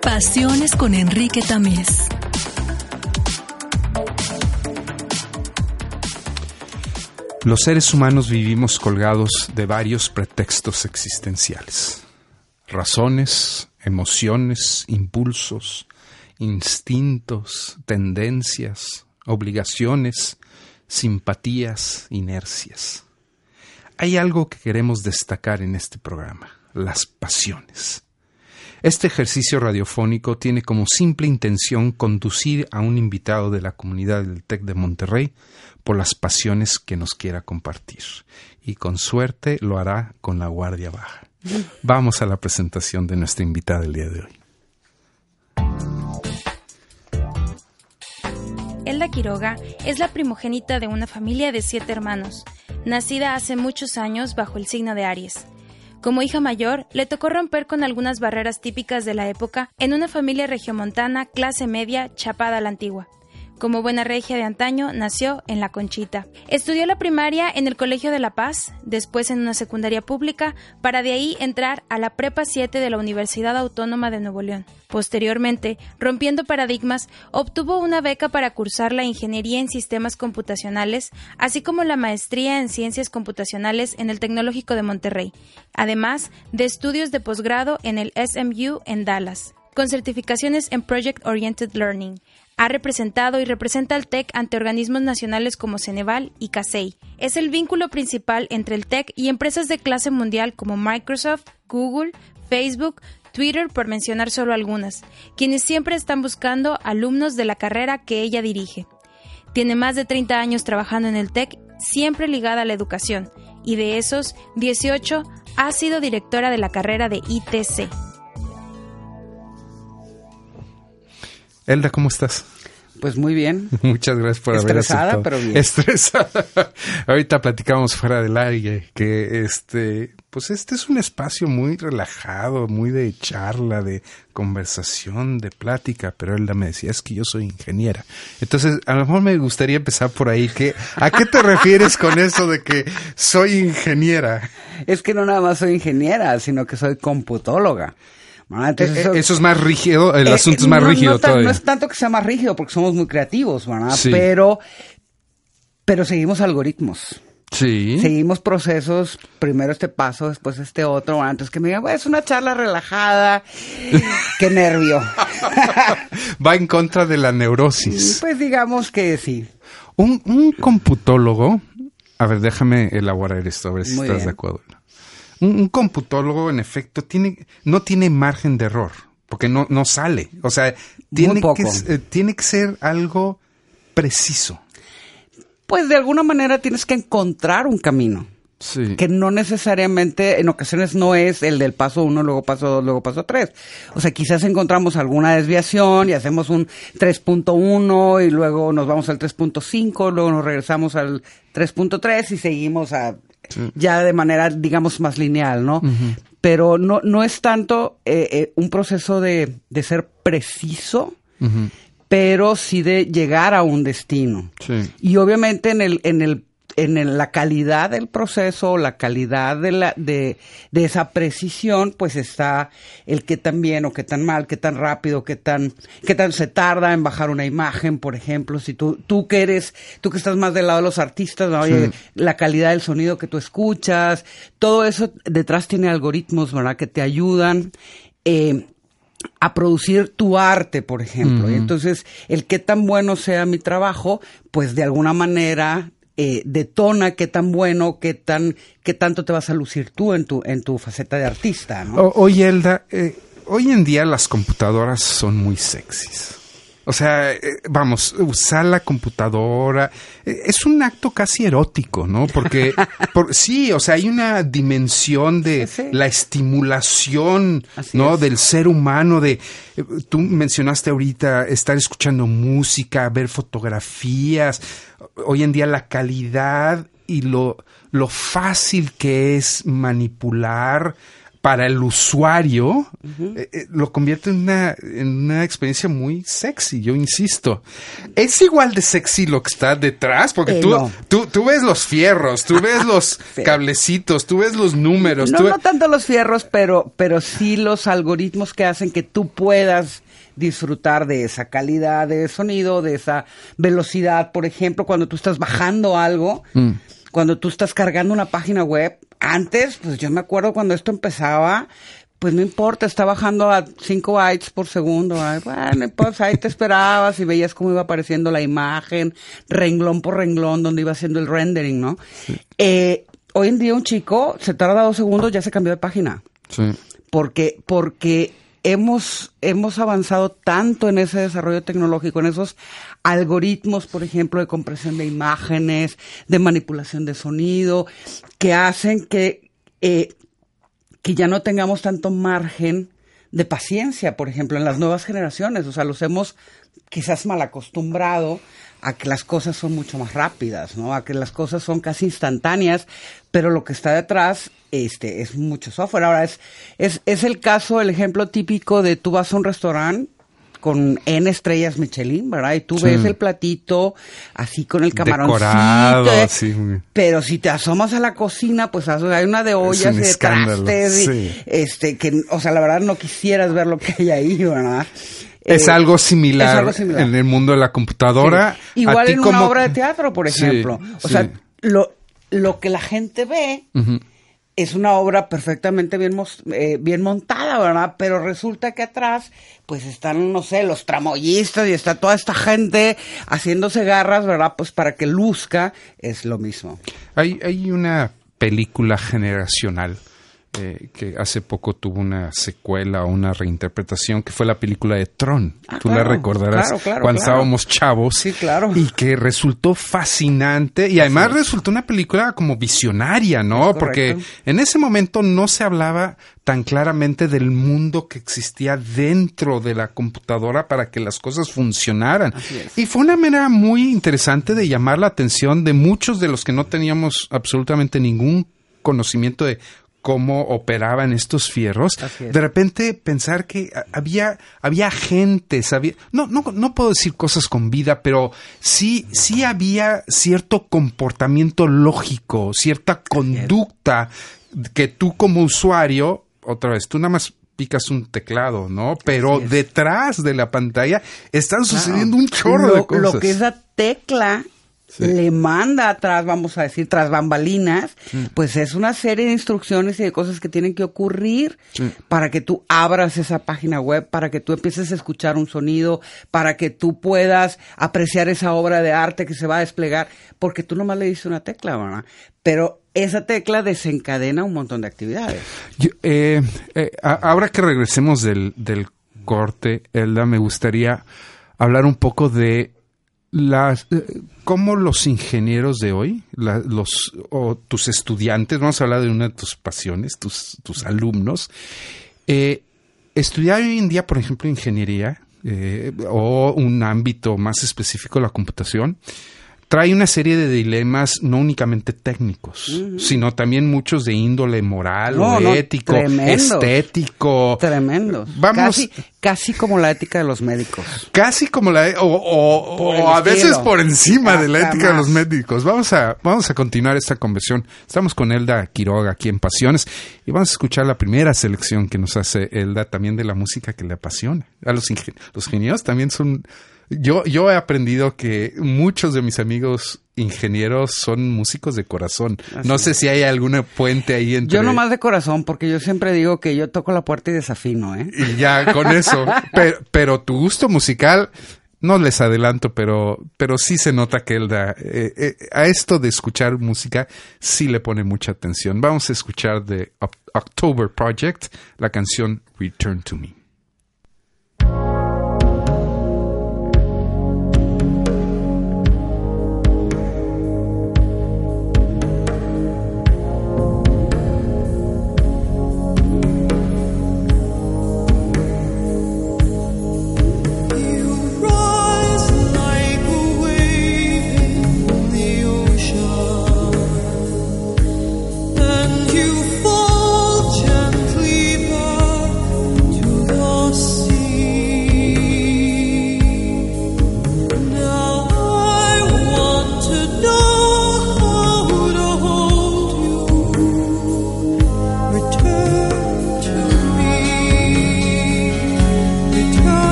Pasiones. Con Enrique Tamés. Los seres humanos vivimos colgados de varios pretextos existenciales. Razones, emociones, impulsos, instintos, tendencias, obligaciones, simpatías, inercias. Hay algo que queremos destacar en este programa, las pasiones. Este ejercicio radiofónico tiene como simple intención conducir a un invitado de la comunidad del TEC de Monterrey por las pasiones que nos quiera compartir. Y con suerte lo hará con la guardia baja. Vamos a la presentación de nuestra invitada del día de hoy. Elda Quiroga es la primogénita de una familia de siete hermanos, nacida hace muchos años bajo el signo de Aries. Como hija mayor, le tocó romper con algunas barreras típicas de la época en una familia regiomontana clase media chapada a la antigua. Como buena regia de antaño, nació en La Conchita. Estudió la primaria en el Colegio de La Paz, después en una secundaria pública, para de ahí entrar a la Prepa 7 de la Universidad Autónoma de Nuevo León. Posteriormente, rompiendo paradigmas, obtuvo una beca para cursar la Ingeniería en Sistemas Computacionales, así como la Maestría en Ciencias Computacionales en el Tecnológico de Monterrey, además de estudios de posgrado en el SMU en Dallas, con certificaciones en Project Oriented Learning. Ha representado y representa al TEC ante organismos nacionales como Ceneval y CASEI. Es el vínculo principal entre el TEC y empresas de clase mundial como Microsoft, Google, Facebook, Twitter, por mencionar solo algunas, quienes siempre están buscando alumnos de la carrera que ella dirige. Tiene más de 30 años trabajando en el TEC, siempre ligada a la educación, y de esos, 18 ha sido directora de la carrera de ITC. Elda, ¿cómo estás? Pues muy bien. Muchas gracias por haber Estresada, pero bien. Estresada. Ahorita platicamos fuera del aire que este, pues este es un espacio muy relajado, muy de charla, de conversación, de plática, pero Elda me decía, es que yo soy ingeniera. Entonces, a lo mejor me gustaría empezar por ahí, que ¿a qué te refieres con eso de que soy ingeniera? Es que no nada más soy ingeniera, sino que soy computóloga. Eh, eh, eso es más rígido, el eh, asunto es más no- rígido no, todavía. no es tanto que sea más rígido, porque somos muy creativos, ¿verdad? Sí. Pero, pero seguimos algoritmos. Sí. Seguimos procesos, primero este paso, después este otro. Entonces que me digan, "Bueno, es una charla relajada. Qué nervio. Va en contra de la neurosis. pues digamos que sí. Un, un computólogo, a ver, déjame elaborar esto, a ver si Muy estás bien. de acuerdo. Un, un computólogo, en efecto, tiene, no tiene margen de error, porque no, no sale. O sea, tiene que, eh, tiene que ser algo preciso. Pues de alguna manera tienes que encontrar un camino. Sí. que no necesariamente, en ocasiones no es el del paso uno, luego paso dos, luego paso tres. O sea, quizás encontramos alguna desviación y hacemos un 3.1 y luego nos vamos al 3.5, luego nos regresamos al 3.3 y seguimos a, ya de manera, digamos, más lineal, ¿no? Pero no, no es tanto eh, eh, un proceso de, de ser preciso, pero sí de llegar a un destino. Sí. Y obviamente en el, en el, en la calidad del proceso, la calidad de la, de, de esa precisión, pues está el qué tan bien o qué tan mal, qué tan rápido, qué tan, qué tan se tarda en bajar una imagen, por ejemplo, si tú, tú que eres, tú que estás más del lado de los artistas, ¿no? Oye, la calidad del sonido que tú escuchas, todo eso detrás tiene algoritmos, ¿verdad? Que te ayudan, eh, a producir tu arte, por ejemplo. Y entonces, el qué tan bueno sea mi trabajo, pues de alguna manera eh, detona qué tan bueno, qué tan, qué tanto te vas a lucir tú en tu, en tu faceta de artista, oye, Elda, eh, hoy en día las computadoras son muy sexys. O sea, eh, vamos, usar la computadora eh, es un acto casi erótico, ¿no? Porque, por- sí, o sea, hay una dimensión de Sí, sí. la estimulación, Así ¿no? es. Del ser humano, de, eh, tú mencionaste ahorita estar escuchando música, ver fotografías. Hoy en día la calidad y lo, lo fácil que es manipular para el usuario, eh, eh, lo convierte en una, en una experiencia muy sexy, yo insisto. Es igual de sexy lo que está detrás, porque Eh, tú, no. tú, tú ves los fierros, tú ves los Sí. cablecitos, tú ves los números. No, tú no tanto los fierros, pero, pero sí los algoritmos que hacen que tú puedas disfrutar de esa calidad de sonido, de esa velocidad. Por ejemplo, cuando tú estás bajando algo, Mm. cuando tú estás cargando una página web, antes, pues yo me acuerdo cuando esto empezaba, pues no importa, está bajando a 5 bytes por segundo. ay, Bueno, pues ahí te esperabas y veías cómo iba apareciendo la imagen, renglón por renglón, donde iba haciendo el rendering, ¿no? Eh, hoy en día un chico se tarda dos segundos, ya se cambió de página. Sí. Porque, porque hemos, hemos avanzado tanto en ese desarrollo tecnológico, en esos algoritmos, por ejemplo, de compresión de imágenes, de manipulación de sonido, que hacen que, eh, que ya no tengamos tanto margen de paciencia, por ejemplo, en las nuevas generaciones. O sea, los hemos quizás mal acostumbrado a que las cosas son mucho más rápidas, ¿no? A que las cosas son casi instantáneas, pero lo que está detrás este, es mucho software. Ahora, es, es, es el caso, el ejemplo típico de tú vas a un restaurante con N estrellas Michelin, ¿verdad? Y tú Sí. ves el platito así con el camaroncito. Decorado, eh, sí, pero si te asomas a la cocina, pues hay una de ollas un y de trastes, y, sí. este, que, o sea, la verdad no quisieras ver lo que hay ahí, ¿verdad? Es Eh, algo similar, es algo similar. en el mundo de la computadora. Sí. A Igual ti en como- una obra de teatro, por Sí, ejemplo. o sí. sea, lo, lo que la gente ve es una obra perfectamente bien, eh, bien montada, ¿verdad? Pero resulta que atrás, pues están, no sé, los tramoyistas y está toda esta gente haciéndose garras, ¿verdad? Pues para que luzca, es lo mismo. Hay, hay una película generacional eh, que hace poco tuvo una secuela o una reinterpretación, que fue la película de Tron. Ah, Tú la recordarás claro, claro, cuando estábamos chavos. Sí, claro. Y que resultó fascinante y además resultó una película como visionaria, ¿no? Porque en ese momento no se hablaba tan claramente del mundo que existía dentro de la computadora para que las cosas funcionaran. Y fue una manera muy interesante de llamar la atención de muchos de los que no teníamos absolutamente ningún conocimiento de cómo operaban estos fierros, es. de repente pensar que había, había agentes, había, no, no, no puedo decir cosas con vida, pero sí, sí había cierto comportamiento lógico, cierta conducta que tú como usuario, otra vez, tú nada más picas un teclado, ¿no? Pero detrás de la pantalla están sucediendo un chorro lo, de cosas. Lo que esa tecla le manda atrás, vamos a decir, tras bambalinas, pues es una serie de instrucciones y de cosas que tienen que ocurrir Sí. para que tú abras esa página web, para que tú empieces a escuchar un sonido, para que tú puedas apreciar esa obra de arte que se va a desplegar, porque tú nomás le diste una tecla, ¿verdad? Pero esa tecla desencadena un montón de actividades. Yo, eh, eh, ahora que regresemos del, del corte, Elda, me gustaría hablar un poco de las eh, cómo los ingenieros de hoy, la- los o tus estudiantes, vamos a hablar de una de tus pasiones, tus, tus alumnos, eh, estudiar hoy en día, por ejemplo, ingeniería eh, o un ámbito más específico, la computación, trae una serie de dilemas no únicamente técnicos, sino también muchos de índole moral No, o no, ético, tremendos. estético. Tremendos. Vamos- Casi, casi como la ética de los médicos. Casi como la o, o- o el a veces por encima de la ética de los médicos. Vamos a, vamos a continuar esta conversión. Estamos con Elda Quiroga aquí en Pasiones y vamos a escuchar la primera selección que nos hace Elda también de la música que le apasiona. A los, ingen- los ingenieros también son... Yo, yo he aprendido que muchos de mis amigos ingenieros son músicos de corazón. Así no sé si hay alguna puente ahí entre... Yo nomás de corazón, porque yo siempre digo que yo toco la puerta y desafino, ¿eh? Y ya con eso. pero, pero tu gusto musical, no les adelanto, pero, pero sí se nota que él da. eh, eh, a esto de escuchar música, sí le pone mucha atención. Vamos a escuchar de Oc- October Project la canción Return to Me.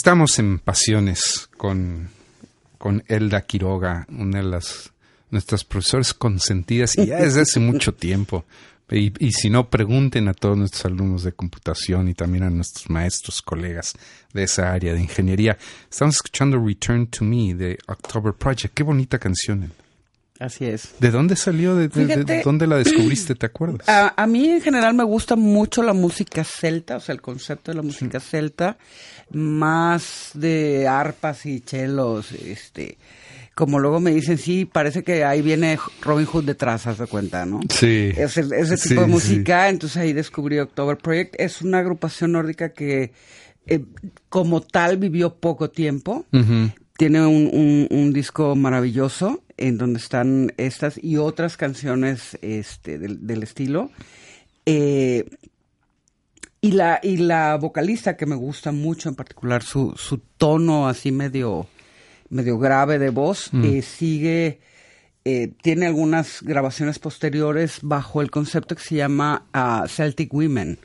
Estamos en Pasiones con, con Elda Quiroga, una de las nuestras profesores consentidas y ya desde hace mucho tiempo. Y, y si no, pregunten a todos nuestros alumnos de computación y también a nuestros maestros, colegas de esa área de ingeniería. Estamos escuchando Return to Me de October Project. Qué bonita canción. Así es. ¿De dónde salió? ¿De, de- de- Fíjate- dónde la descubriste? ¿Te acuerdas? A, a mí en general me gusta mucho la música celta, o sea, el concepto de la música celta, más de arpas y chelos, este, como luego me dicen, sí, parece que ahí viene Robin Hood detrás, haz de cuenta, ¿no? Sí. Ese, ese Sí, tipo de sí. música, entonces ahí descubrí October Project. Es una agrupación nórdica que eh, como tal vivió poco tiempo. Tiene un, un- un disco maravilloso en donde están estas y otras canciones este, del, del estilo. Eh, y, la, y la vocalista que me gusta mucho, en particular su, su tono así medio, medio grave de voz, eh, sigue, eh, tiene algunas grabaciones posteriores bajo el concepto que se llama ah, Celtic Women.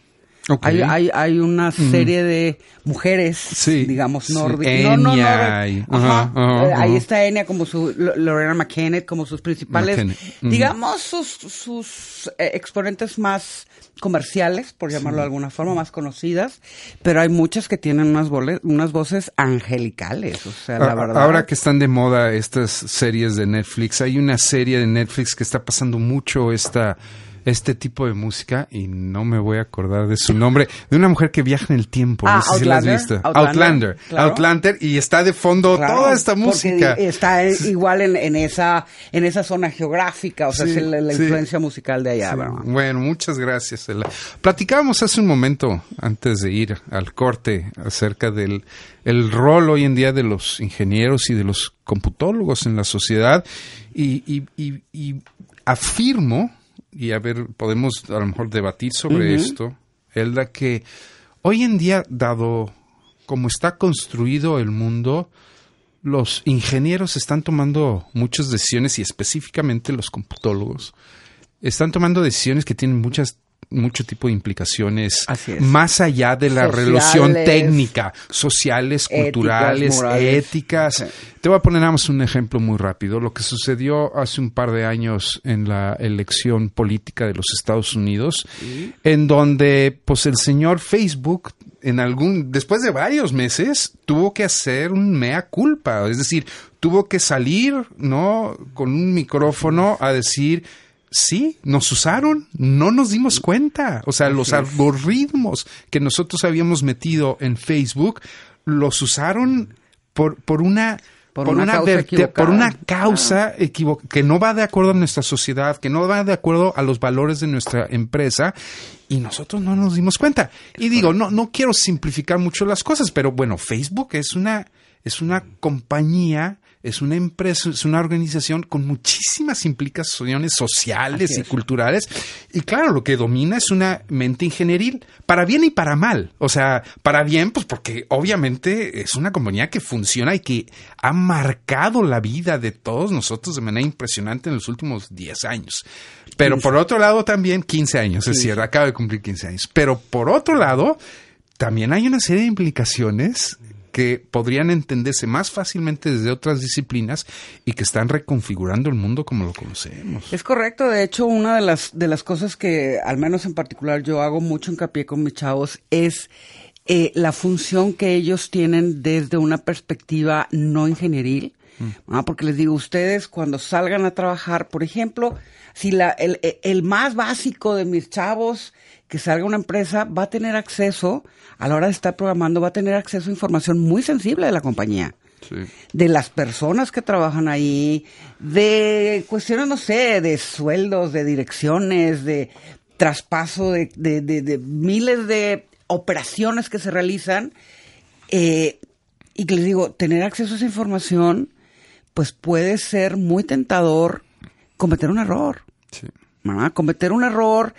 Hay, hay, hay una serie de mujeres, Sí, digamos, sí, nórdicas. Y- Ajá. ajá, ajá, Eh, Ahí ajá. está Enya como su, Lo- Lorena McKenna como sus principales, ujú. digamos, sus, sus eh, exponentes más comerciales, por llamarlo de alguna forma, más conocidas, pero hay muchas que tienen unas, unas voces angelicales, o sea, la A- verdad. Ahora que están de moda estas series de Netflix, hay una serie de Netflix que está pasando mucho esta este tipo de música y no me voy a acordar de su nombre, de una mujer que viaja en el tiempo, Ah, no sé si la has Outlander, visto. Outlander, Outlander, claro. Outlander, y está de fondo Claro, toda esta música. Está igual en, en esa en esa zona geográfica, o sea, Sí, es la, la sí. influencia musical de allá. Bueno, muchas gracias. Platicábamos hace un momento, antes de ir al corte, acerca del el rol hoy en día de los ingenieros y de los computólogos en la sociedad. Y, y- y- y afirmo, y a ver, podemos a lo mejor debatir sobre esto, Elda, que hoy en día, dado como está construido el mundo, los ingenieros están tomando muchas decisiones y específicamente los computólogos están tomando decisiones que tienen muchas mucho tipo de implicaciones más allá de la Sociales. relación técnica, sociales, Éticas, culturales, morales. éticas. Te voy a poner nada más un ejemplo muy rápido. Lo que sucedió hace un par de años en la elección política de los Estados Unidos, en donde pues el señor Facebook en algún después de varios meses tuvo que hacer un mea culpa, es decir, tuvo que salir, ¿no? con un micrófono a decir Sí, nos usaron, no nos dimos cuenta. O sea, los algoritmos que nosotros habíamos metido en Facebook los usaron por, por una Por una causa por una causa que no va de acuerdo a nuestra sociedad, que no va de acuerdo a los valores de nuestra empresa y nosotros no nos dimos cuenta. Y digo, no no quiero simplificar mucho las cosas, pero bueno, Facebook es una es una compañía es una empresa, es una organización con muchísimas implicaciones sociales y es. culturales. Y claro, lo que domina es una mente ingenieril, para bien y para mal. O sea, para bien, pues porque obviamente es una compañía que funciona y que ha marcado la vida de todos nosotros de manera impresionante en los últimos 10 años. Pero por otro lado también 15 años, es cierto, acaba de cumplir 15 años. Pero por otro lado, también hay una serie de implicaciones que podrían entenderse más fácilmente desde otras disciplinas y que están reconfigurando el mundo como lo conocemos. Es correcto, de hecho, una de las, de las cosas que, al menos en particular, yo hago mucho hincapié con mis chavos es eh, la función que ellos tienen desde una perspectiva no ingenieril. ¿ah? Porque les digo, ustedes cuando salgan a trabajar, por ejemplo, si la, el, el- el más básico de mis chavos que salga una empresa va a tener acceso, a la hora de estar programando, va a tener acceso a información muy sensible de la compañía de las personas que trabajan ahí, de cuestiones, no sé, de sueldos, de direcciones, de traspaso de, de- de- de miles de operaciones que se realizan. eh, y que les digo, tener acceso a esa información, pues puede ser muy tentador cometer un error. Sí. ¿verdad? Cometer un error,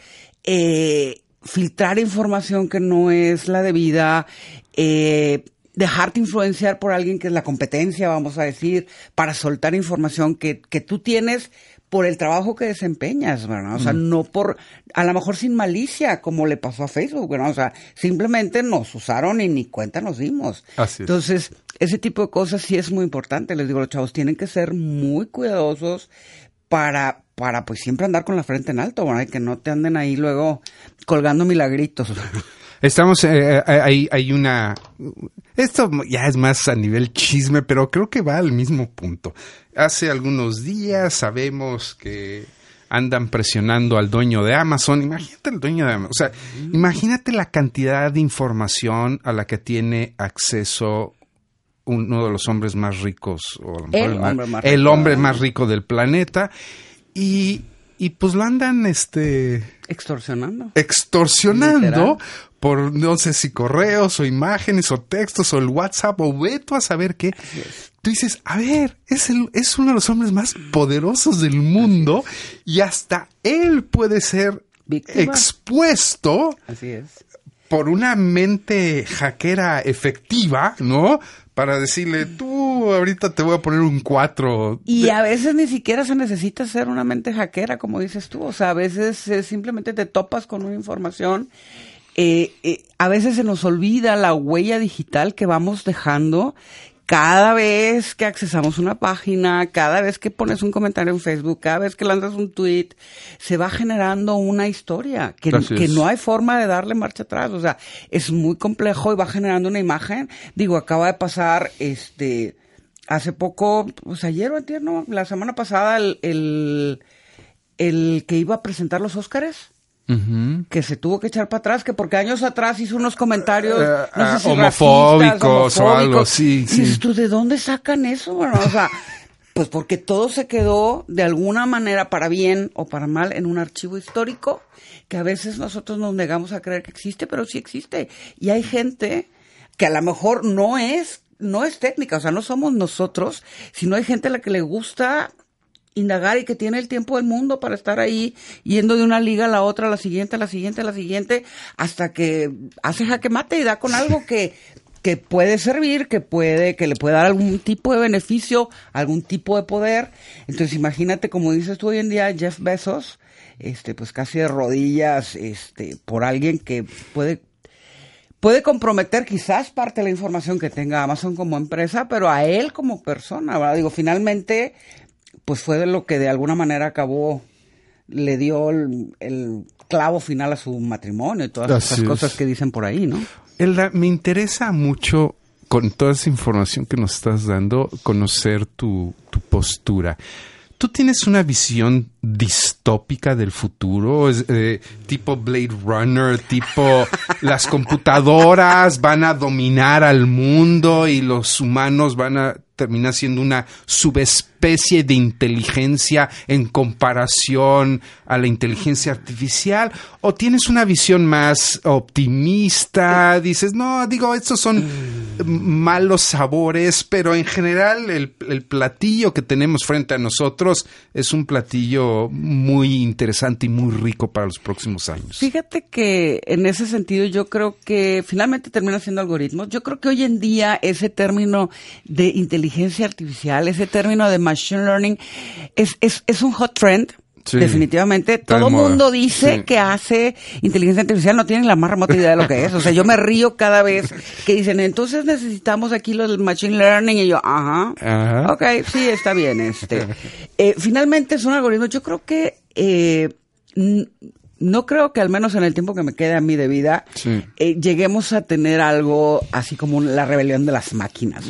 eh, filtrar información que no es la debida, eh, dejarte influenciar por alguien que es la competencia, vamos a decir, para soltar información que, que tú tienes por el trabajo que desempeñas, ¿verdad? O sea, no por, a lo mejor sin malicia, como le pasó a Facebook, ¿verdad? O sea, simplemente nos usaron y ni cuenta nos dimos. Así es. Entonces, ese tipo de cosas sí es muy importante. Les digo, los chavos tienen que ser muy cuidadosos para, para pues siempre andar con la frente en alto, ¿verdad? Que no te anden ahí luego colgando milagritos. Estamos, eh, eh, hay, hay una... Esto ya es más a nivel chisme, pero creo que va al mismo punto. Hace algunos días sabemos que andan presionando al dueño de Amazon. Imagínate el dueño de Amazon. O sea, imagínate la cantidad de información a la que tiene acceso uno de los hombres más ricos, o a lo mejor El el, más- hombre más el rico. hombre más rico del planeta. Y, y pues lo andan, este Extorsionando. extorsionando Literal. por no sé si correos o imágenes o textos o el WhatsApp o ve tú a saber qué. Tú dices, a ver, es, el, es uno de los hombres más poderosos del mundo y hasta él puede ser Víctima. expuesto Así es. Por una mente hackera efectiva, ¿no? Para decirle, tú ahorita te voy a poner un 4. Y a veces ni siquiera se necesita ser una mente hackera, como dices tú. O sea, a veces eh, simplemente te topas con una información eh, eh, a veces se nos olvida la huella digital que vamos dejando cada vez que accesamos una página, cada vez que pones un comentario en Facebook, cada vez que lanzas un tweet, se va generando una historia que, no hay forma de darle marcha atrás. O sea, es muy complejo y va generando una imagen. Digo, acaba de pasar, este, hace poco, pues ayer o antier, ¿no? La semana pasada, el, el, el que iba a presentar los Óscares Que se tuvo que echar para atrás, que porque años atrás hizo unos comentarios Eh, no ah, sé si homofóbicos o algo, sí, Y sí. dices tú, ¿de dónde sacan eso? Bueno, o sea, pues porque todo se quedó de alguna manera para bien o para mal en un archivo histórico que a veces nosotros nos negamos a creer que existe, pero sí existe. Y hay gente que a lo mejor no es no es técnica, o sea, no somos nosotros, sino hay gente a la que le gusta indagar y que tiene el tiempo del mundo para estar ahí yendo de una liga a la otra, la siguiente, a la siguiente, a la siguiente, hasta que hace jaque mate y da con algo que, que puede servir, que puede, que le puede dar algún tipo de beneficio, algún tipo de poder. Entonces imagínate, como dices tú hoy en día, Jeff Bezos, este, pues casi de rodillas, este, por alguien que puede puede comprometer quizás parte de la información que tenga Amazon como empresa, pero a él como persona. Digo, finalmente, pues fue de lo que de alguna manera acabó, le dio el, el clavo final a su matrimonio y todas Así esas es. cosas que dicen por ahí, ¿no? Elda, me interesa mucho, con toda esa información que nos estás dando, conocer tu, tu postura. ¿Tú tienes una visión distópica del futuro? Es, eh, tipo Blade Runner, tipo las computadoras van a dominar al mundo y los humanos van a terminar siendo una subespecie de inteligencia en comparación a la inteligencia artificial? ¿O tienes una visión más optimista? Dices, no, digo, estos son malos sabores, pero en general el, el platillo que tenemos frente a nosotros es un platillo muy interesante y muy rico para los próximos años. Fíjate que en ese sentido yo creo que finalmente termina siendo algoritmos. Yo creo que hoy en día ese término de inteligencia artificial, ese término de machine learning, es, es, es un hot trend. Sí, Definitivamente, todo el mundo dice Sí. que hace inteligencia artificial, no tienen la más remota idea de lo que es. O sea, yo me río cada vez que dicen, entonces necesitamos aquí lo del machine learning, y yo, ajá, Ajá. ok, sí, está bien. Este, Eh, finalmente es un algoritmo. Yo creo que eh, no creo que al menos en el tiempo que me quede a mí de vida Sí. eh, lleguemos a tener algo así como la rebelión de las máquinas.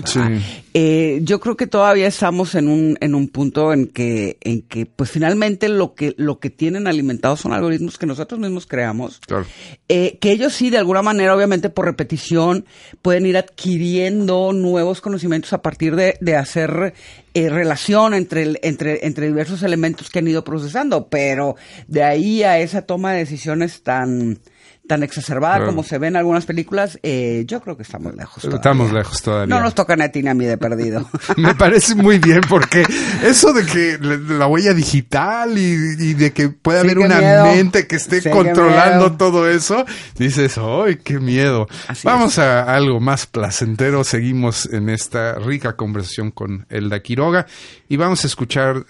Eh, yo creo que todavía estamos en un en un punto en que en que pues finalmente lo que lo que tienen alimentados son algoritmos que nosotros mismos creamos. Claro. Eh, que ellos sí, de alguna manera, obviamente por repetición, pueden ir adquiriendo nuevos conocimientos a partir de, de hacer eh, relación entre, entre, entre diversos elementos que han ido procesando, pero de ahí a esa toma de decisiones tan tan exacerbada Claro. como se ve en algunas películas, eh, yo creo que estamos lejos. todavía. Estamos lejos todavía. No nos tocan a ti ni a mí de perdido. Me parece muy bien porque eso de que la, la huella digital y, y de que puede Sí, haber una miedo. mente que esté Sí, controlando todo eso, dices, ¡ay, qué miedo! Así Vamos a algo más placentero. Seguimos en esta rica conversación con Elda Quiroga y vamos a escuchar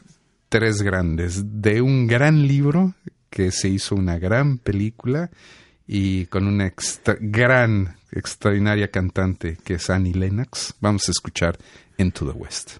tres grandes de un gran libro que se hizo una gran película y con una extra- gran, extraordinaria cantante que es Annie Lennox. Vamos a escuchar Into the West.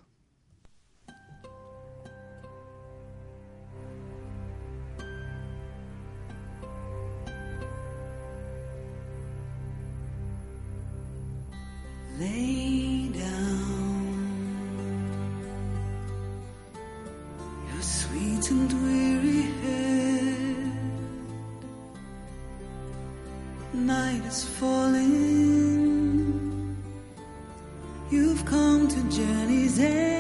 Night is falling. You've come to journey's end.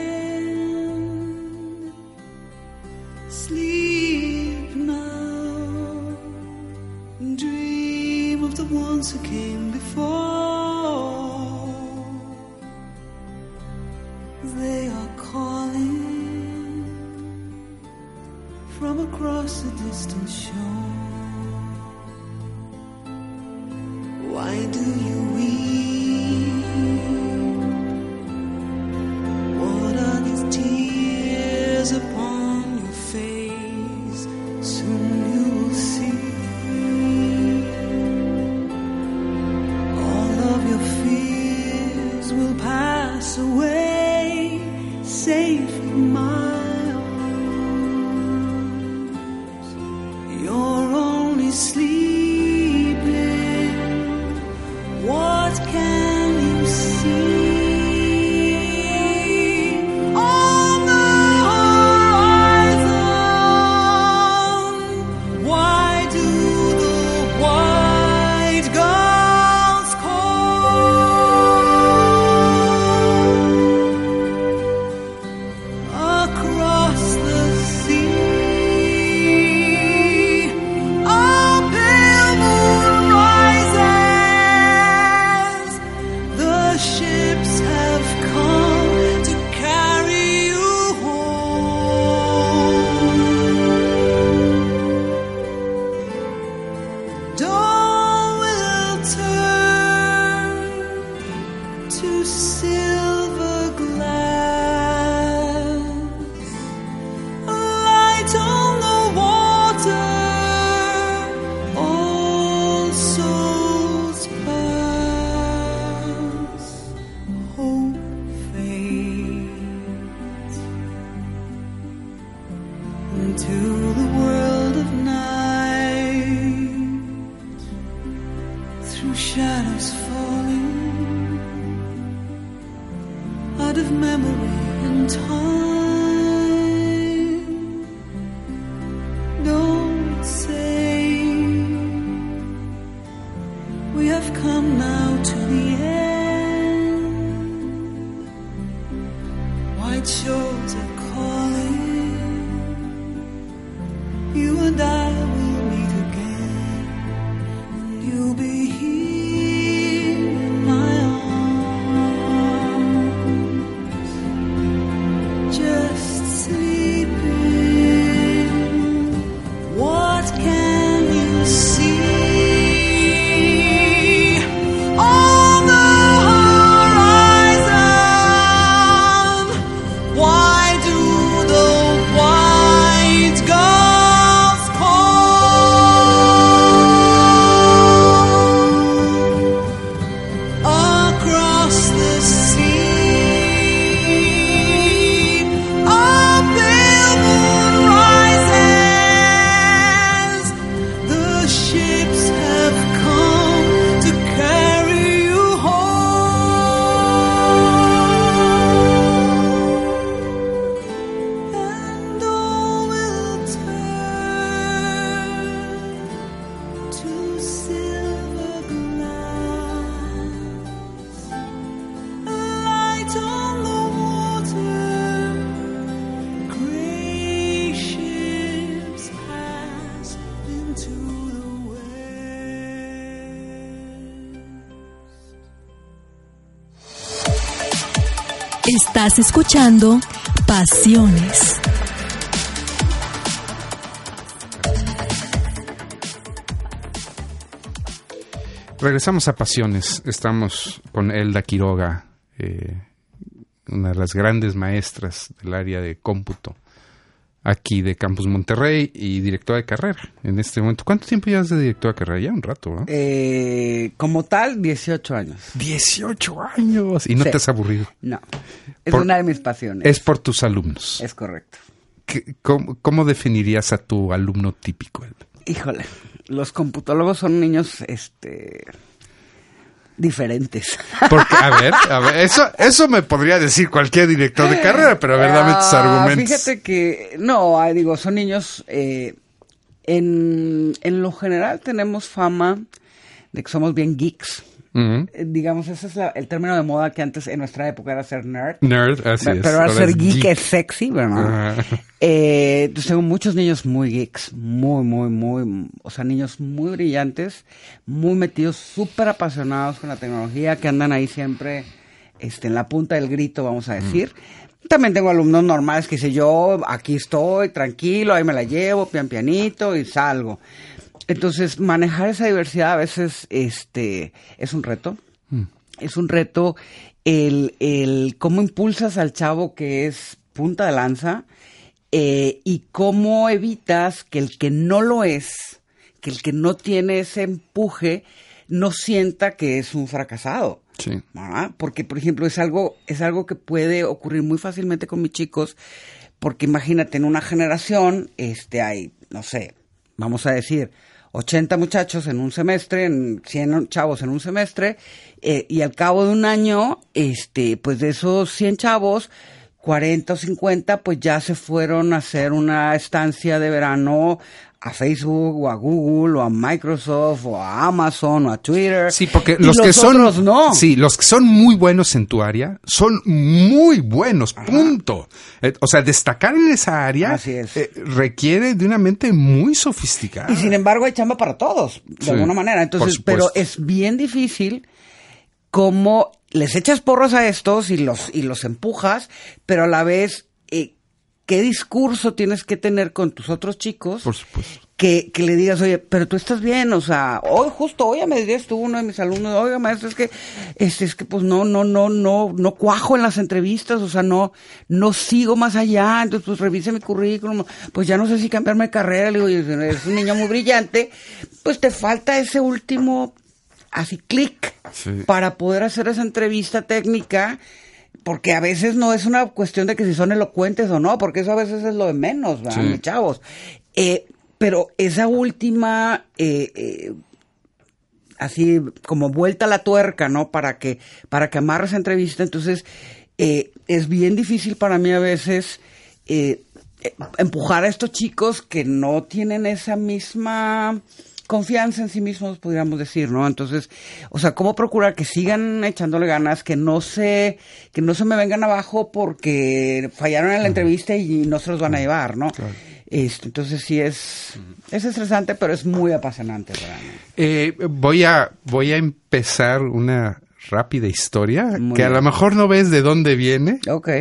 Escuchando Pasiones. Regresamos a Pasiones. Estamos con Elda Quiroga, eh, una de las grandes maestras del área de cómputo aquí de Campus Monterrey y directora de carrera en este momento. ¿Cuánto tiempo llevas de directora de carrera? Ya un rato, ¿no? Eh, como tal, 18 años. 18 años. ¿Y no Sí. te has aburrido? No, es Por- una de mis pasiones. Es por tus alumnos. Es correcto. ¿Qué- cómo, cómo definirías a tu alumno típico? Híjole, los computólogos son niños, este, diferentes. Porque, a ver, a ver, eso, eso me podría decir cualquier director de carrera, pero a ver, dame tus Ah, argumentos. Fíjate que, no, digo, son niños, eh, en, en lo general tenemos fama de que somos bien geeks. Eh, digamos, ese es la- el término de moda que antes en nuestra época era ser nerd. Nerd, así Pero es. ahora Ahora ser es geek, es sexy, ¿verdad? Ajá. Eh, entonces tengo muchos niños muy geeks, muy, muy, muy, o sea, niños muy brillantes, muy metidos, súper apasionados con la tecnología, que andan ahí siempre este, en la punta del grito, vamos a decir. También tengo alumnos normales que dicen, yo aquí estoy, tranquilo, ahí me la llevo, pian pianito y salgo. Entonces, manejar esa diversidad a veces este, es un reto. Es un reto el, el cómo impulsas al chavo que es punta de lanza eh, y cómo evitas que el que no lo es, que el que no tiene ese empuje, no sienta que es un fracasado. Sí. ¿verdad? Porque, por ejemplo, es algo, es algo que puede ocurrir muy fácilmente con mis chicos, porque imagínate, en una generación, este, hay, no sé, vamos a decir, 80 muchachos en un semestre, en 100 chavos en un semestre, eh, y al cabo de un año, este, pues de esos 100 chavos, 40 o 50, pues ya se fueron a hacer una estancia de verano a Facebook o a Google o a Microsoft o a Amazon o a Twitter. Sí, porque los, que son no. Sí, los que son muy buenos en tu área son muy buenos, punto. Eh, o sea, destacar en esa área Así es. eh, requiere de una mente muy sofisticada. Y sin embargo hay chamba para todos, de Sí, alguna manera. Entonces, pero es bien difícil como les echas porros a estos y los, y los empujas, pero a la vez, ¿qué discurso tienes que tener con tus otros chicos? Por supuesto. que, que le digas, oye, pero tú estás bien, o sea, hoy justo hoy me dirías tú uno de mis alumnos, oiga maestro, es que, este, es que pues no, no, no, no, no cuajo en las entrevistas, o sea, no, no sigo más allá, entonces pues revise mi currículum, pues ya no sé si cambiarme de carrera, le digo, "Oye, eres un niño muy brillante, pues te falta ese último, así clic, Sí. para poder hacer esa entrevista técnica, porque a veces no es una cuestión de que si son elocuentes o no, porque eso a veces es lo de menos, ¿verdad, Sí. chavos? Eh, pero esa última, eh, eh, así como vuelta a la tuerca, ¿no? Para que, para que amarre esa entrevista, entonces eh, es bien difícil para mí a veces eh, eh, empujar a estos chicos que no tienen esa misma confianza en sí mismos, podríamos decir, ¿no? Entonces, o sea, cómo procurar que sigan echándole ganas, que no se, que no se me vengan abajo porque fallaron en la entrevista y no se los van a llevar, ¿no? Este, entonces sí es, es estresante, pero es muy apasionante para mí. Eh, voy a voy a empezar una rápida historia Muy que a lo mejor no ves de dónde viene.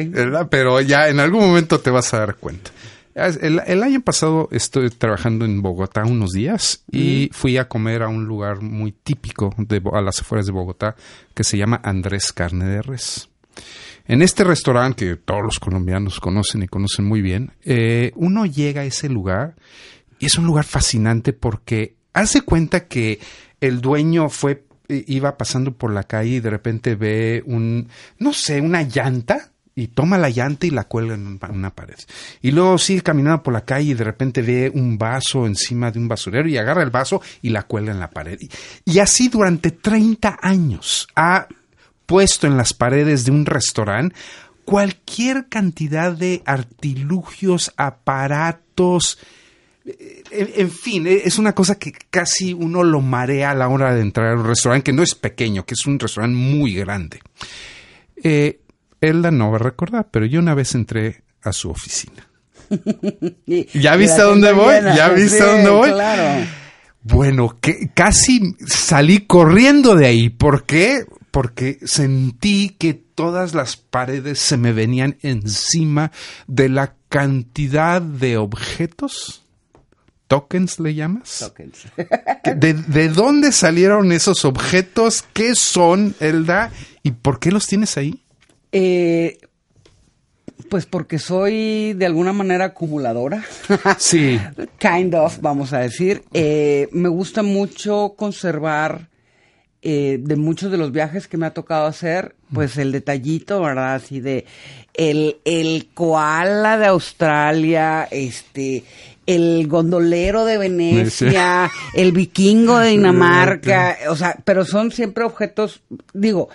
¿verdad? Pero ya en algún momento te vas a dar cuenta. El, el año pasado estoy trabajando en Bogotá unos días y fui a comer a un lugar muy típico de, a las afueras de Bogotá que se llama Andrés Carne de Res. En este restaurante que todos los colombianos conocen y conocen muy bien, eh, uno llega a ese lugar y es un lugar fascinante porque hace cuenta que el dueño fue iba pasando por la calle y de repente ve un no sé una llanta y toma la llanta y la cuelga en una pared. Y luego sigue caminando por la calle y de repente ve un vaso encima de un basurero y agarra el vaso y la cuelga en la pared. Y, así durante 30 años ha puesto en las paredes de un restaurante cualquier cantidad de artilugios, aparatos, eh, en, fin, eh, es una cosa que casi uno lo marea a la hora de entrar a un restaurante que no es pequeño, que es un restaurante muy grande. Eh, Elda no va a recordar, pero yo una vez entré a su oficina. ¿Ya viste a dónde voy? llena. ¿Ya viste a dónde voy? Claro. Bueno, que casi salí corriendo de ahí. ¿Por qué? Porque sentí que todas las paredes se me venían encima de la cantidad de objetos. ¿Tokens le llamas? Tokens. Que- ¿De, de dónde salieron esos objetos? ¿Qué son, Elda? ¿Y por qué los tienes ahí? Eh, pues porque soy de alguna manera acumuladora. Sí. kind of, vamos a decir. Eh, me gusta mucho conservar eh, de muchos de los viajes que me ha tocado hacer, pues el detallito, ¿verdad? Así de el, el koala de Australia, este, el gondolero de Venecia, el vikingo de Dinamarca, o sea, pero son siempre objetos, digo,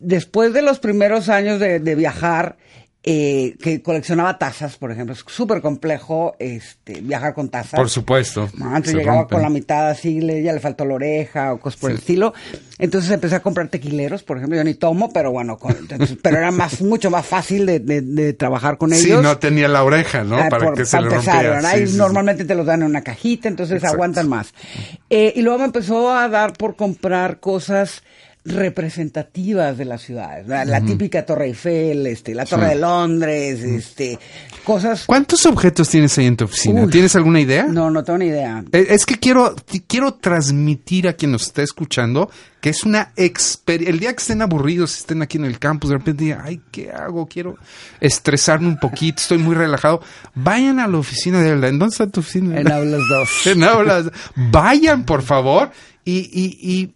después de los primeros años de, de viajar, eh, que coleccionaba tazas, por ejemplo, es súper complejo este, viajar con tazas. Por supuesto. Antes llegaba rompen. con la mitad así, le, ya le faltó la oreja o cosas por el Sí. estilo. Entonces empecé a comprar tequileros, por ejemplo, yo ni tomo, pero bueno, con- entonces- pero era más, mucho más fácil de, de- de trabajar con Sí, ellos. no tenía la oreja, ¿no? Ah, Para por- que se para le. Sí, y sí, sí. normalmente te los dan en una cajita, entonces Exacto. aguantan más. Eh, y luego me empezó a dar por comprar cosas representativas de las ciudades, la, la típica Torre Eiffel, este, la Torre Sí. de Londres, este, cosas. ¿Cuántos objetos tienes ahí en tu oficina? ¿Tienes alguna idea? No, no tengo ni idea. Eh, Es que quiero, quiero transmitir a quien nos está escuchando que es una experiencia. El día que estén aburridos, estén aquí en el campus, de repente digan, ay, ¿qué hago? Quiero estresarme un poquito, estoy muy relajado. Vayan a la oficina de Elda. ¿En dónde está tu oficina? En Aulas 2. En aulas. Vayan, por favor. Y, y,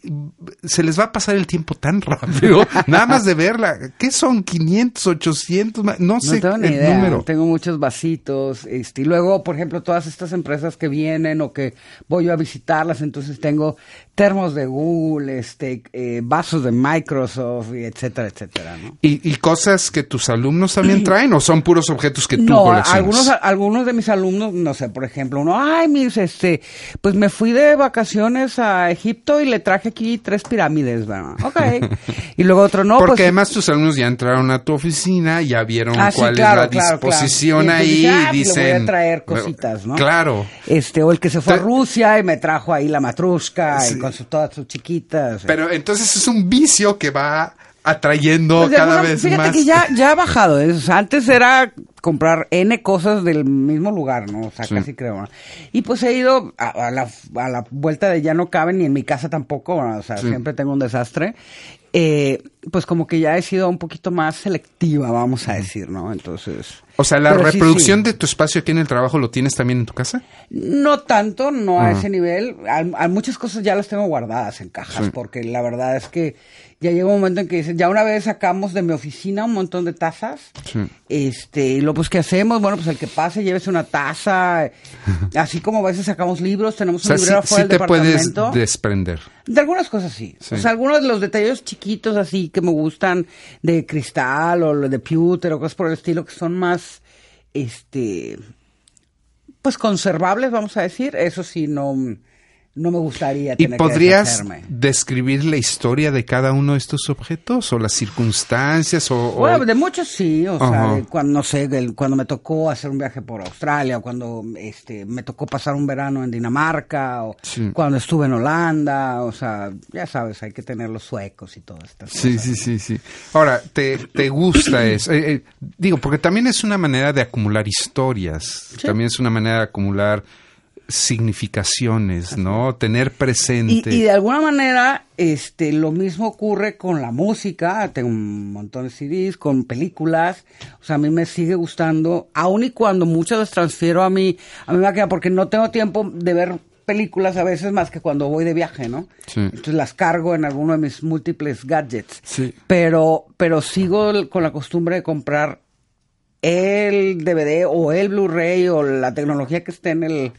y se les va a pasar el tiempo tan rápido, nada más de verla. ¿Qué son? ¿500, 800? ma- No sé tengo ni el idea. número. Tengo muchos vasitos. Este, y luego, por ejemplo, todas estas empresas que vienen o que voy yo a visitarlas, entonces tengo termos de Google, este, eh, vasos de Microsoft, etcétera, etcétera, ¿no? ¿Y, y cosas que tus alumnos también traen o son puros objetos que tú no, coleccionas? algunos, algunos de mis alumnos, no sé, por ejemplo, uno, ay, mis, este, pues me fui de vacaciones a Egipto y le traje aquí tres pirámides, ¿verdad? Ok. y luego otro, no, Porque pues... además tus alumnos ya entraron a tu oficina, ya vieron Ah, sí, cuál claro, es la claro, claro. disposición Y ahí dice, ah, y pues le dicen... voy a traer cositas, ¿no? Claro. Este, o el que se fue a Rusia y me trajo ahí la matrushka Sí. y con su- todas sus chiquitas. Pero entonces es un vicio que va atrayendo Pues de cada vez fíjate más. que ya, ya ha bajado. ¿eh? O sea, antes era comprar N cosas del mismo lugar, ¿no? O sea, Sí. casi creo. ¿no? Y pues he ido a, a la, a la vuelta de ya no caben ni en mi casa tampoco. ¿no? O sea, Sí. siempre tengo un desastre. Eh, pues como que ya he sido un poquito más selectiva, vamos a decir, ¿no? Entonces... O sea, la sí, reproducción sí. de tu espacio aquí en el trabajo lo tienes también en tu casa. No tanto, no a Ajá. ese nivel. A muchas cosas ya las tengo guardadas en cajas, Sí. porque la verdad es que ya llega un momento en que dices, ya una vez sacamos de mi oficina un montón de tazas, Sí. este, y lo pues que hacemos, bueno, pues el que pase, llévese una taza, así como a veces sacamos libros, tenemos O sea, un librero afuera del te puedes departamento. desprender. De algunas cosas sí. Sí. O sea, algunos de los detalles chiquitos así que me gustan de cristal o de pewter o cosas por el estilo que son más, este, pues conservables, vamos a decir. Eso sí, no, no me gustaría ¿Y tener que podrías describir la historia de cada uno de estos objetos o las circunstancias o, o- Bueno, de muchos sí, o sea, cuando, no sé, cuando me tocó hacer un viaje por Australia, o cuando este, me tocó pasar un verano en Dinamarca, o Sí. cuando estuve en Holanda, o sea, ya sabes, hay que tener los suecos y todas estas Sí, cosas. sí, sí, sí. Ahora, ¿te, te gusta eso? Eh, eh, digo, porque también es una manera de acumular historias, también es una manera de acumular significaciones, ¿no? Tener Y, presente. y de alguna manera, este, lo mismo ocurre con la música. Tengo un montón de CDs, con películas. O sea, a mí me sigue gustando, aun y cuando muchas las transfiero a mí, a mí me va a quedar porque no tengo tiempo de ver películas a veces más que cuando voy de viaje, ¿no? Sí. Entonces las cargo en alguno de mis múltiples gadgets. Sí. Pero, pero sigo con la costumbre de comprar el DVD o el Blu-ray o la tecnología que esté en el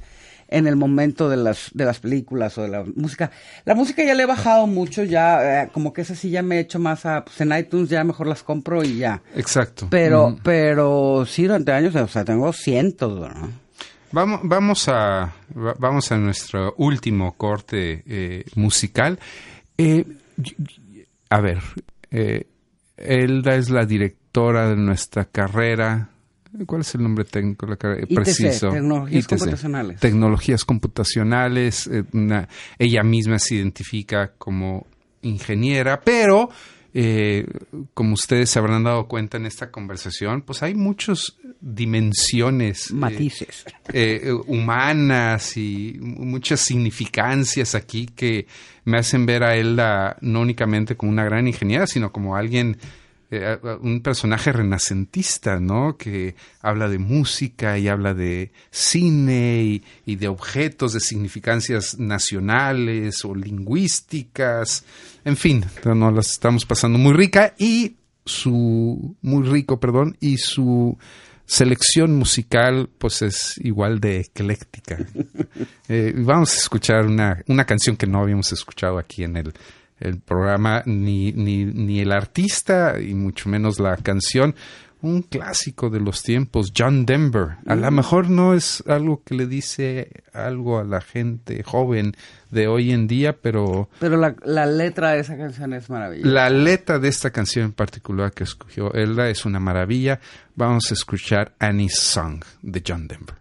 en el momento de las de las películas o de la música. La música ya le he bajado mucho, ya eh, como que esa sí ya me he hecho más a pues en iTunes ya mejor las compro y ya. Exacto. Pero Mm. pero sí durante años, o sea, tengo cientos, ¿no? Vamos, vamos a va- vamos a nuestro último corte eh, musical. Eh, a ver, Elda es la directora de nuestra carrera. ¿Cuál es el nombre técnico la? ITC, Preciso. Tecnologías Computacionales. Tecnologías computacionales. eh, una- ella misma se identifica como ingeniera, pero eh, como ustedes se habrán dado cuenta en esta conversación, pues hay muchas dimensiones. eh, Matices. eh, eh, humanas y mu- muchas significancias aquí que me hacen ver a él no únicamente como una gran ingeniera, sino como alguien, eh, un personaje renacentista, ¿no? Que habla de música y habla de cine y, y de objetos, de significancias nacionales o lingüísticas, en fin, nos las estamos pasando muy rica y su, muy rico, perdón, y su selección musical pues es igual de ecléctica. Eh, vamos a escuchar una, una canción que no habíamos escuchado aquí en el, el programa, ni, ni, ni el artista y mucho menos la canción. Un clásico de los tiempos, John Denver. A lo mejor no es algo que le dice algo a la gente joven de hoy en día, pero Pero la, la letra de esa canción es maravillosa. la letra de esta canción en particular que escogió Elda es una maravilla. Vamos a escuchar Annie's Song de John Denver.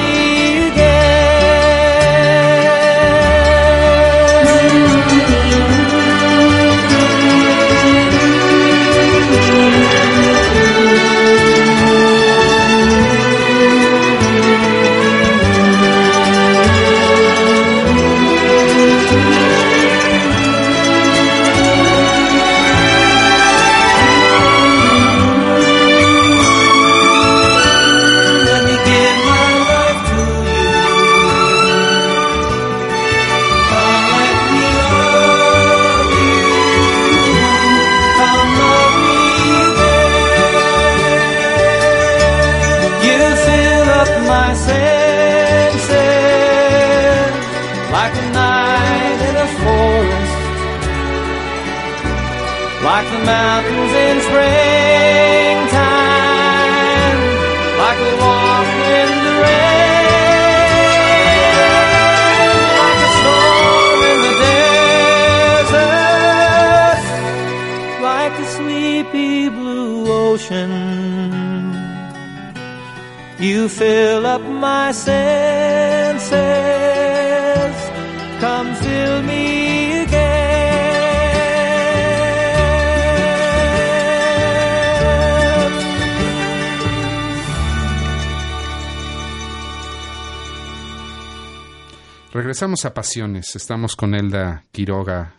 Regresamos a Pasiones. Estamos con Elda Quiroga,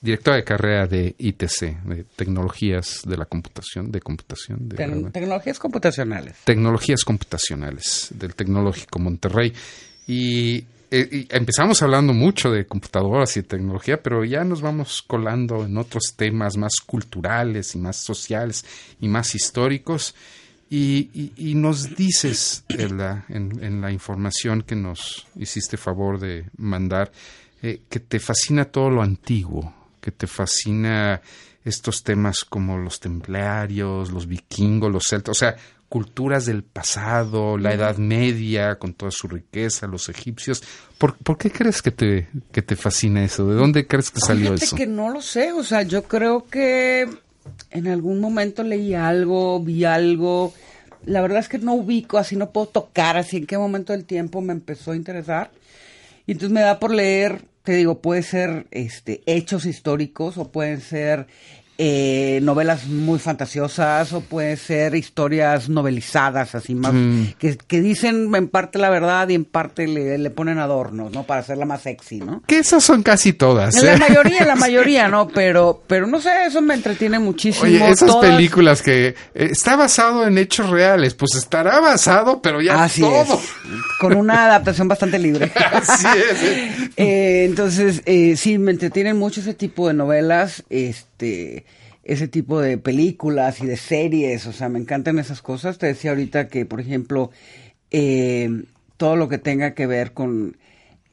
directora de carrera de ITC, de Tecnologías de la Computación, de Computación, de Tec- tecnologías computacionales. Tecnologías Computacionales del Tecnológico Monterrey. Y, eh, y empezamos hablando mucho de computadoras y tecnología, pero ya nos vamos colando en otros temas más culturales y más sociales y más históricos. Y, y- y nos dices en la, en, en la información que nos hiciste favor de mandar eh, que te fascina todo lo antiguo, que te fascina estos temas como los templarios, los vikingos, los celtas, o sea, culturas del pasado, la Edad Media, con toda su riqueza, los egipcios. ¿Por, por qué crees que te, que te fascina eso? ¿De dónde crees que salió Fíjate eso? que no lo sé, o sea, yo creo que en algún momento leí algo, vi algo. La verdad es que no ubico, así no puedo tocar, así en qué momento del tiempo me empezó a interesar. Y entonces me da por leer, te digo, puede ser este hechos históricos o pueden ser eh, novelas muy fantasiosas o pueden ser historias novelizadas, así más, que, que dicen en parte la verdad y en parte le, le ponen adornos, ¿no? Para hacerla más sexy, ¿no? Que esas son casi todas. En la ¿eh? mayoría, la mayoría, ¿no? Pero, pero no sé, eso me entretiene muchísimo. Oye, esas Todas- películas que eh, está basado en hechos reales, pues estará basado, pero ya Así todo. es. Con una adaptación bastante libre. Así es. ¿eh? Eh, entonces, eh, sí, me entretienen mucho ese tipo de novelas, este, ese tipo de películas y de series, o sea, me encantan esas cosas. Te decía ahorita que, por ejemplo, eh, todo lo que tenga que ver con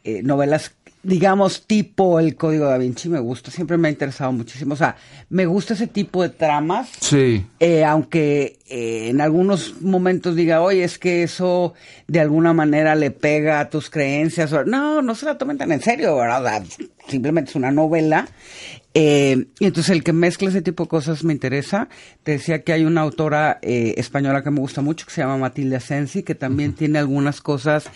eh, novelas, digamos, tipo El Código da Vinci, me gusta, siempre me ha interesado muchísimo. O sea, me gusta ese tipo de tramas. Sí. Eh, aunque eh, en algunos momentos diga, oye, es que eso de alguna manera le pega a tus creencias. o- No, no se la tomen tan en serio, ¿verdad? O sea, simplemente es una novela. Eh, y entonces el que mezcla ese tipo de cosas me interesa. Te decía que hay una autora eh, española que me gusta mucho, que se llama Matilde Asensi, que también tiene algunas cosas,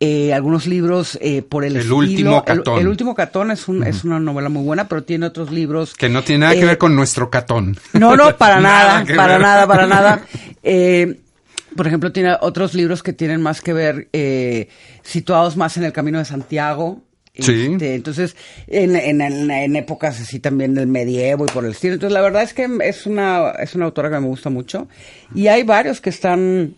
eh, algunos libros eh, por el, El estilo. último Catón. El, último catón es, un, es una novela muy buena, pero tiene otros libros. Que no tiene nada que eh, ver con nuestro catón. no, no, para nada, para ver. nada, para nada. Eh, por ejemplo, tiene otros libros que tienen más que ver, eh, situados más en el Camino de Santiago, Sí. Este, entonces, en, en, en- épocas así también del medievo y por el estilo. Entonces, la verdad es que es una, es una autora que me gusta mucho. Y hay varios que están,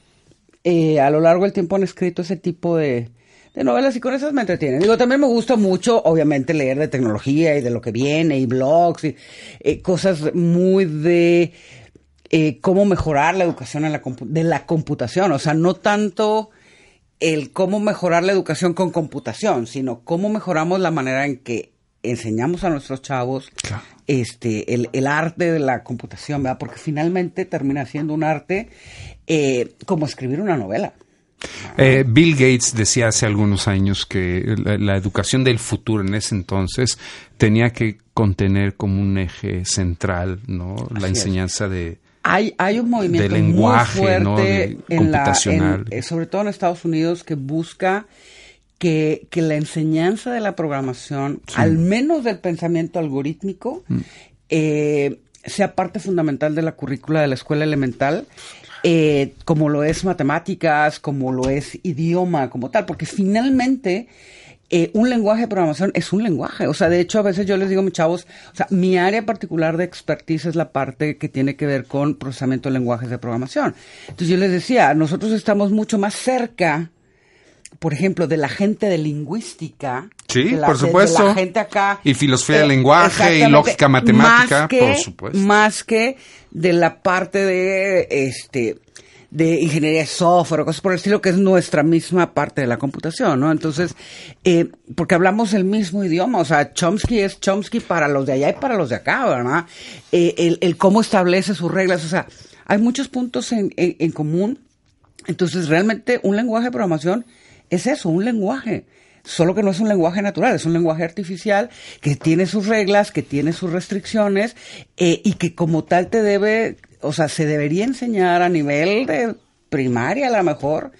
eh, a lo largo del tiempo han escrito ese tipo de, de novelas y con esas me entretienen. Digo, también me gusta mucho, obviamente, leer de tecnología y de lo que viene y blogs y eh, cosas muy de eh, cómo mejorar la educación de la computación. O sea, no tanto el cómo mejorar la educación con computación, sino cómo mejoramos la manera en que enseñamos a nuestros chavos Claro. este el, el arte de la computación, ¿verdad? Porque finalmente termina siendo un arte eh, como escribir una novela. Eh, Bill Gates decía hace algunos años que la, la educación del futuro en ese entonces tenía que contener como un eje central, ¿no? La es. enseñanza de Hay, hay un movimiento De lenguaje, muy fuerte ¿no? De en la, en- eh, sobre todo en Estados Unidos, que busca que, que la enseñanza de la programación, al menos del pensamiento algorítmico, Mm. eh, sea parte fundamental de la currícula de la escuela elemental, eh, como lo es matemáticas, como lo es idioma, como tal, porque finalmente eh, un lenguaje de programación es un lenguaje. O sea, de hecho, a veces yo les digo a mis chavos, o sea, mi área particular de expertise es la parte que tiene que ver con procesamiento de lenguajes de programación. Entonces yo les decía, nosotros estamos mucho más cerca, por ejemplo, de la gente de lingüística. Sí, de la- por de- de supuesto. la gente acá. Y filosofía del Eh, lenguaje y lógica matemática, que- por supuesto. Más que de la parte de este de ingeniería de software o cosas por el estilo, que es nuestra misma parte de la computación, ¿no? Entonces, eh, porque hablamos el mismo idioma, o sea, Chomsky es Chomsky para los de allá y para los de acá, ¿verdad? Eh, el, el cómo establece sus reglas, o sea, hay muchos puntos en, en- en común. Entonces, realmente un lenguaje de programación es eso, un lenguaje. Solo que no es un lenguaje natural, es un lenguaje artificial que tiene sus reglas, que tiene sus restricciones eh, y que como tal te debe, o sea, se debería enseñar a nivel de primaria a lo mejor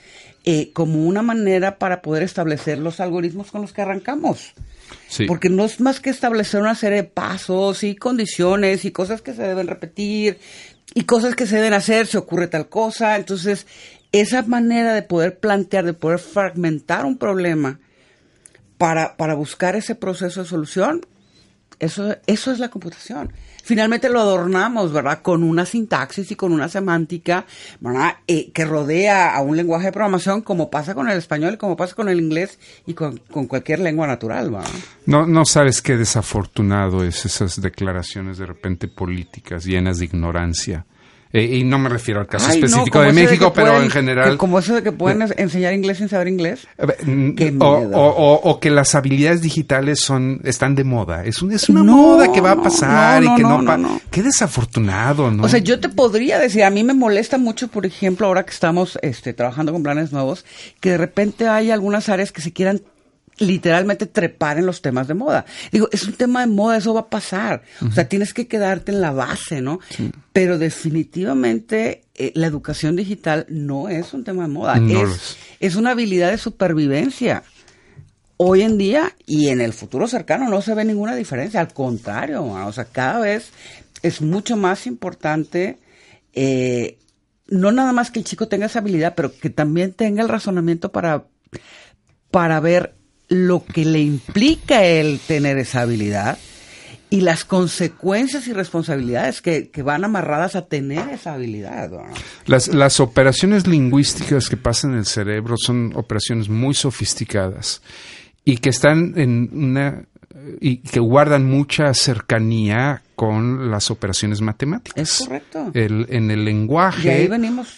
eh, como una manera para poder establecer los algoritmos con los que arrancamos. Sí. Porque no es más que establecer una serie de pasos y condiciones y cosas que se deben repetir y cosas que se deben hacer si ocurre tal cosa. Entonces, esa manera de poder plantear, de poder fragmentar un problema para, para buscar ese proceso de solución, eso, eso es la computación. Finalmente lo adornamos, ¿verdad? Con una sintaxis y con una semántica, ¿verdad? Eh, que rodea a un lenguaje de programación como pasa con el español, como pasa con el inglés y con, con cualquier lengua natural, ¿verdad? No, no sabes qué desafortunado es esas declaraciones de repente políticas llenas de ignorancia. Eh, y no me refiero al caso Ay, específico de México, pero pueden- en general. como eso de que pueden enseñar inglés sin saber inglés. Qué o, que las habilidades digitales son están de moda. Es, un- es una No, moda que va a pasar no, y que no, pa-. Qué desafortunado, ¿no? O sea, yo te podría decir, a mí me molesta mucho, por ejemplo, ahora que estamos este, trabajando con planes nuevos, que de repente hay algunas áreas que se quieran literalmente trepar en los temas de moda. Digo, es un tema de moda, eso va a pasar. O sea, tienes que quedarte en la base, ¿no? Pero definitivamente eh, la educación digital no es un tema de moda. No es, es. una habilidad de supervivencia. Hoy en día y en el futuro cercano no se ve ninguna diferencia, al contrario, o sea, cada vez es mucho más importante, eh, no nada más que el chico tenga esa habilidad, pero que también tenga el razonamiento para, para ver lo que le implica el tener esa habilidad y las consecuencias y responsabilidades que, que van amarradas a tener esa habilidad. Las, las operaciones lingüísticas que pasan en el cerebro son operaciones muy sofisticadas y que están en una y que guardan mucha cercanía con las operaciones matemáticas. Es correcto. El- en el lenguaje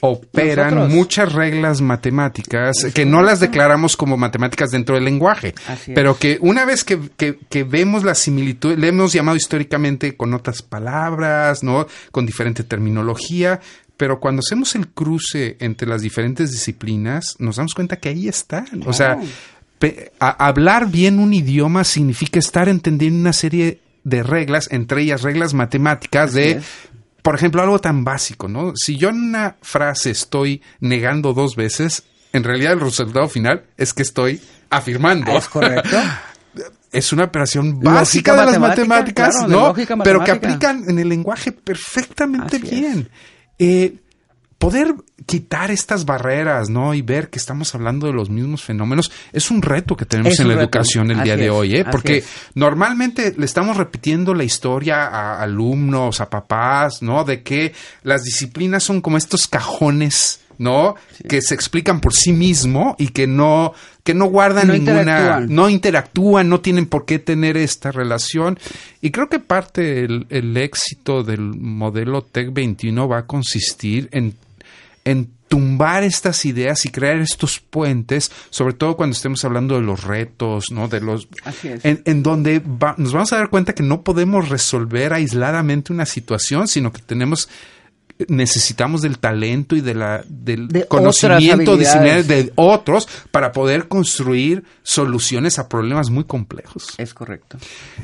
operan nosotros. muchas reglas matemáticas que no las declaramos como matemáticas dentro del lenguaje, Así es. pero que una vez que, que- que vemos la similitud, le hemos llamado históricamente con otras palabras, ¿no? Con diferente terminología, pero cuando hacemos el cruce entre las diferentes disciplinas, nos damos cuenta que ahí están. O sea, hablar bien un idioma significa estar entendiendo una serie de reglas, entre ellas reglas matemáticas de, por ejemplo, algo tan básico, ¿no? Si yo en una frase estoy negando dos veces, en realidad el resultado final es que estoy afirmando. Es correcto. Es una operación básica de las matemática, matemáticas, claro, de ¿no? pero que aplican en el lenguaje perfectamente Así bien. Eh, poder quitar estas barreras, ¿no? Y ver que estamos hablando de los mismos fenómenos es un reto que tenemos en la reto. educación el día de es, hoy, ¿eh? Porque es. normalmente le estamos repitiendo la historia a alumnos, a papás, ¿no? De que las disciplinas son como estos cajones, ¿no? Que se explican por sí mismo y que no que no guardan No ninguna interactúan. no interactúan, no tienen por qué tener esta relación. Y creo que parte el, el éxito del modelo Tech 21 va a consistir en, en tumbar estas ideas y crear estos puentes, sobre todo cuando estemos hablando de los retos, ¿no? De los Así es. en, en donde va- nos vamos a dar cuenta que no podemos resolver aisladamente una situación, sino que tenemos necesitamos del talento y de la del De conocimiento disciplinario de otros para poder construir soluciones a problemas muy complejos. Es correcto.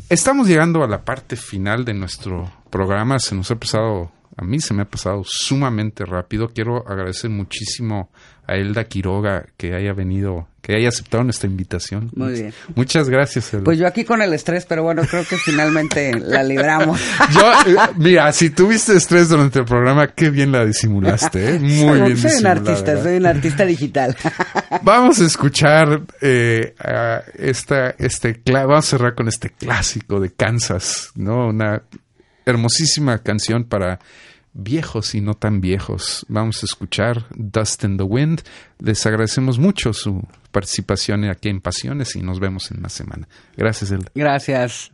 Estamos llegando a la parte final de nuestro programa. Se nos ha pasado, a mí se me ha pasado sumamente rápido. Quiero agradecer muchísimo a Elda Quiroga que haya venido, que haya aceptado nuestra invitación. Muy bien. Muchas gracias, Elda. Pues yo aquí con el estrés, pero bueno, creo que finalmente la libramos. Yo, eh, mira, si tuviste estrés durante el programa, qué bien la disimulaste, ¿eh? Muy Soy- bien Soy un artista, ¿verdad? soy un artista digital. Vamos a escuchar eh, a esta, este, vamos a cerrar con este clásico de Kansas, ¿no? Una hermosísima canción para viejos y no tan viejos. Vamos a escuchar Dust in the Wind. Les agradecemos mucho su participación aquí en Pasiones y nos vemos en una semana. Gracias, Elda. Gracias.